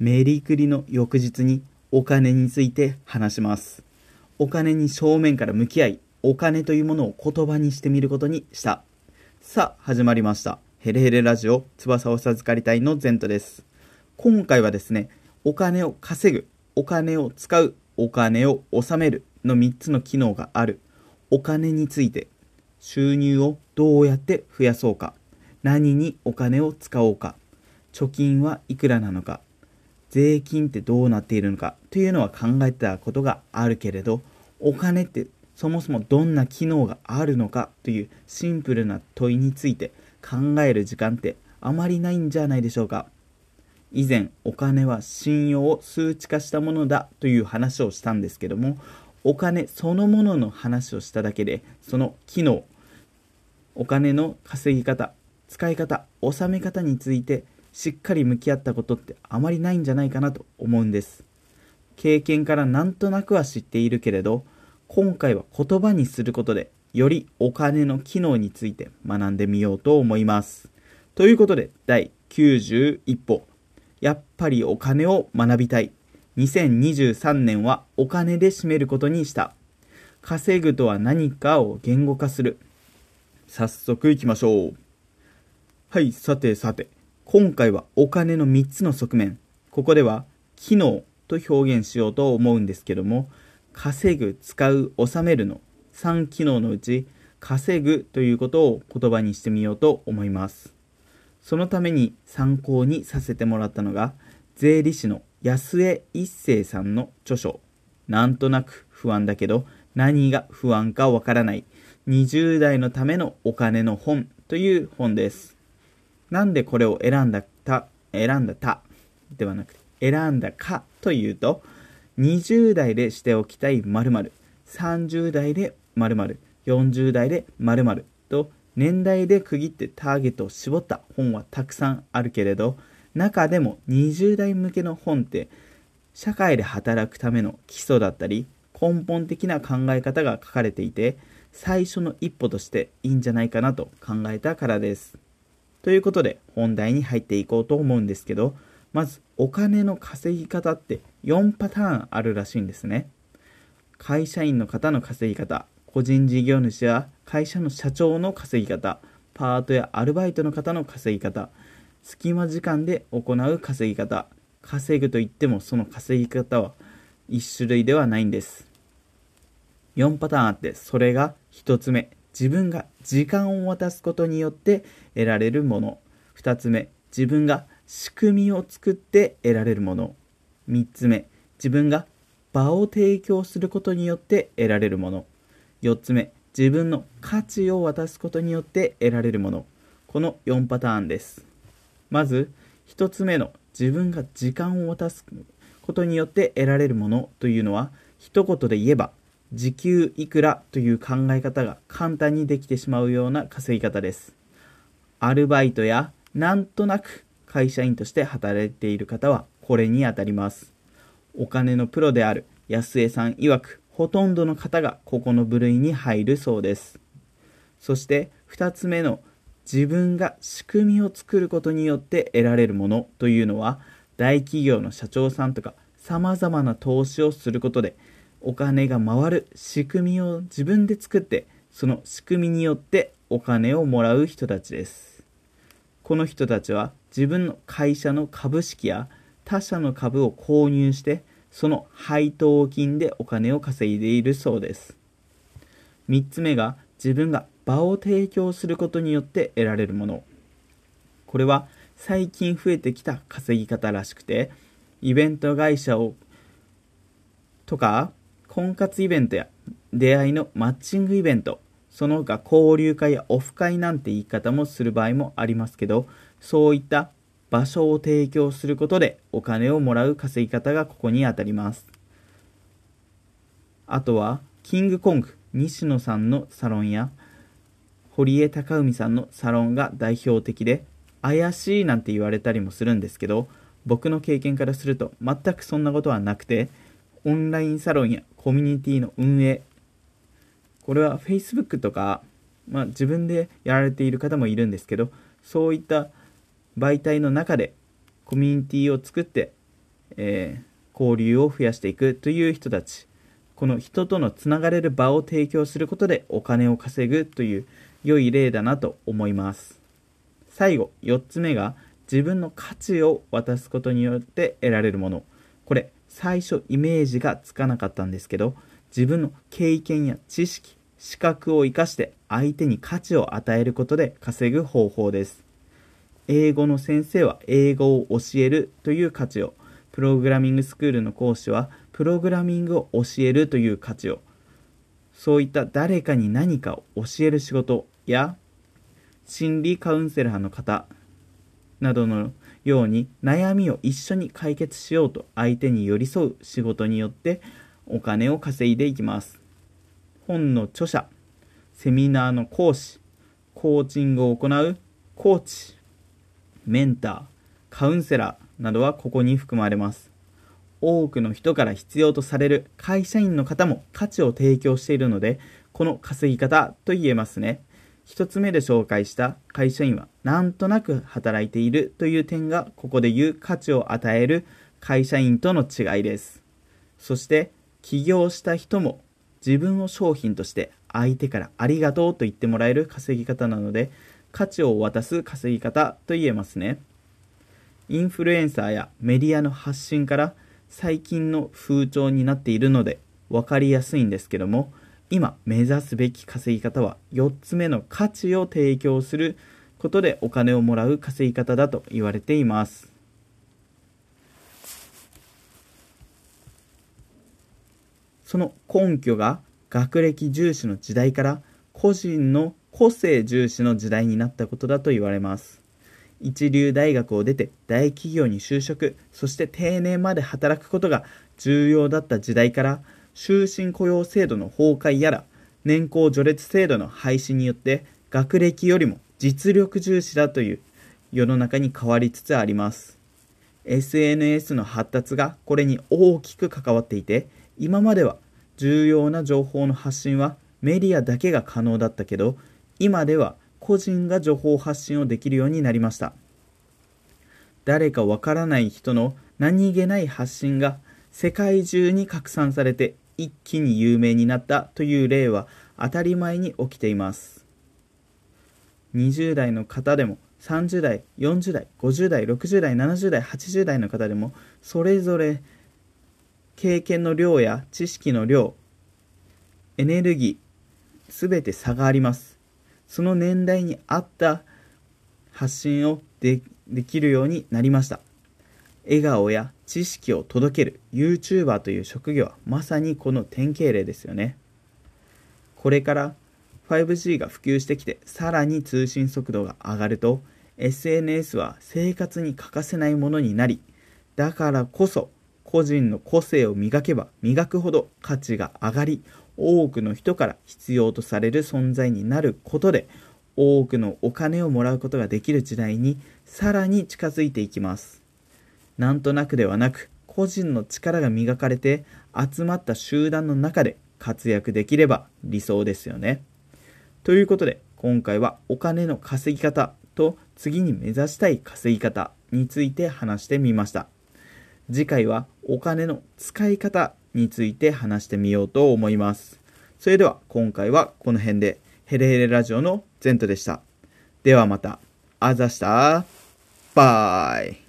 メリクリの翌日にお金について話します。お金に正面から向き合い、お金というものを言葉にしてみることにした。さあ、始まりました。ヘレヘレラジオ、翼を授かりたいのゼントです。今回はですね、お金を稼ぐ、お金を使う、お金を納めるの3つの機能がある。お金について、収入をどうやって増やそうか、何にお金を使おうか、貯金はいくらなのか、税金ってどうなっているのかというのは考えたことがあるけれどお金ってそもそもどんな機能があるのかというシンプルな問いについて考える時間ってあまりないんじゃないでしょうか。以前お金は信用を数値化したものだという話をしたんですけどもお金そのものの話をしただけでその機能お金の稼ぎ方使い方納め方についてしっかり向き合ったことってあまりないんじゃないかなと思うんです。経験からなんとなくは知っているけれど今回は言葉にすることでよりお金の機能について学んでみようと思います。ということで第91歩。やっぱりお金を学びたい。2023年はお金で締めることにした。稼ぐとは何かを言語化する。早速いきましょう。はいさてさて。今回はお金の3つの側面。ここでは機能と表現しようと思うんですけども稼ぐ使う納めるの。3機能のうち稼ぐということを言葉にしてみようと思います。そのために参考にさせてもらったのが税理士の安江一生さんの著書。なんとなく不安だけど何が不安かわからない。20代のためのお金の本という本です。なんでこれを選んだた、選んだたではなくて、選んだかというと、20代でしておきたい〇〇、30代で〇〇、40代で〇〇と、年代で区切ってターゲットを絞った本はたくさんあるけれど、中でも20代向けの本って、社会で働くための基礎だったり、根本的な考え方が書かれていて、最初の一歩としていいんじゃないかなと考えたからです。ということで本題に入っていこうと思うんですけどまずお金の稼ぎ方って4パターンあるらしいんですね。会社員の方の稼ぎ方個人事業主や会社の社長の稼ぎ方パートやアルバイトの方の稼ぎ方隙間時間で行う稼ぎ方稼ぐといってもその稼ぎ方は1種類ではないんです。4パターンあってそれが1つ目。自分が時間を渡すことによって得られるもの。2つ目自分が仕組みを作って得られるもの。3つ目自分が場を提供することによって得られるもの。4つ目自分の価値を渡すことによって得られるもの。この4パターンです。まず1つ目の自分が時間を渡すことによって得られるものというのは一言で言えば時給いくらという考え方が簡単にできてしまうような稼ぎ方です。アルバイトやなんとなく会社員として働いている方はこれに当たります。お金のプロである安江さん曰くほとんどの方がここの部類に入るそうです。そして2つ目の自分が仕組みを作ることによって得られるものというのは大企業の社長さんとか様々な投資をすることでお金が回る仕組みを自分で作ってその仕組みによってお金をもらう人たちです。この人たちは自分の会社の株式や他社の株を購入してその配当金でお金を稼いでいるそうです。3つ目が自分が場を提供することによって得られるもの。これは最近増えてきた稼ぎ方らしくてイベント会社をとか婚活イベントや出会いのマッチングイベント、その他交流会やオフ会なんて言い方もする場合もありますけど、そういった場所を提供することでお金をもらう稼ぎ方がここにあたります。あとは、キングコング、西野さんのサロンや、堀江貴文さんのサロンが代表的で、怪しいなんて言われたりもするんですけど、僕の経験からすると全くそんなことはなくて、オンラインサロンやコミュニティの運営、これは Facebook とか、まあ、自分でやられている方もいるんですけど、そういった媒体の中でコミュニティを作ってえー、交流を増やしていくという人たち。この人とのつながれる場を提供することでお金を稼ぐという良い例だなと思います。最後4つ目が自分の価値を渡すことによって得られるもの。これ最初イメージがつかなかったんですけど自分の経験や知識資格を生かして相手に価値を与えることで稼ぐ方法です。英語の先生は英語を教えるという価値を。プログラミングスクールの講師はプログラミングを教えるという価値を。そういった誰かに何かを教える仕事や心理カウンセラーの方などのように悩みを一緒に解決しようと相手に寄り添う仕事によってお金を稼いでいきます。本の著者セミナーの講師コーチングを行うコーチメンターカウンセラーなどはここに含まれます。多くの人から必要とされる会社員の方も価値を提供しているのでこの稼ぎ方と言えますね。1つ目で紹介した会社員はなんとなく働いているという点がここで言う価値を与える会社員との違いです。そして起業した人も自分を商品として相手からありがとうと言ってもらえる稼ぎ方なので価値を渡す稼ぎ方と言えますね。インフルエンサーやメディアの発信から最近の風潮になっているので分かりやすいんですけども今目指すべき稼ぎ方は4つ目の価値を提供することでお金をもらう稼ぎ方だと言われています。その根拠が学歴重視の時代から個人の個性重視の時代になったことだと言われます。一流大学を出て大企業に就職そして定年まで働くことが重要だった時代から終身雇用制度の崩壊やら年功序列制度の廃止によって学歴よりも実力重視だという世の中に変わりつつあります。SNS の発達がこれに大きく関わっていて今までは重要な情報の発信はメディアだけが可能だったけど今では個人が情報発信をできるようになりました。誰かわからない人の何気ない発信が世界中に拡散されて一気に有名になったという例は当たり前に起きています。20代の方でも30代40代50代60代70代80代の方でもそれぞれ経験の量や知識の量エネルギーすべて差があります。その年代に合った発信をできるようになりました。笑顔や知識を届ける YouTuber という職業はまさにこの典型例ですよね。これから 5G が普及してきてさらに通信速度が上がると SNS は生活に欠かせないものになりだからこそ個人の個性を磨けば磨くほど価値が上がり多くの人から必要とされる存在になることで多くのお金をもらうことができる時代にさらに近づいていきます。なんとなくではなく個人の力が磨かれて集まった集団の中で活躍できれば理想ですよね。ということで今回はお金の稼ぎ方と次に目指したい稼ぎ方について話してみました。次回はお金の使い方について話してみようと思います。それでは今回はこの辺でヘレヘレラジオのゼントでした。ではまた。あざした。バイ。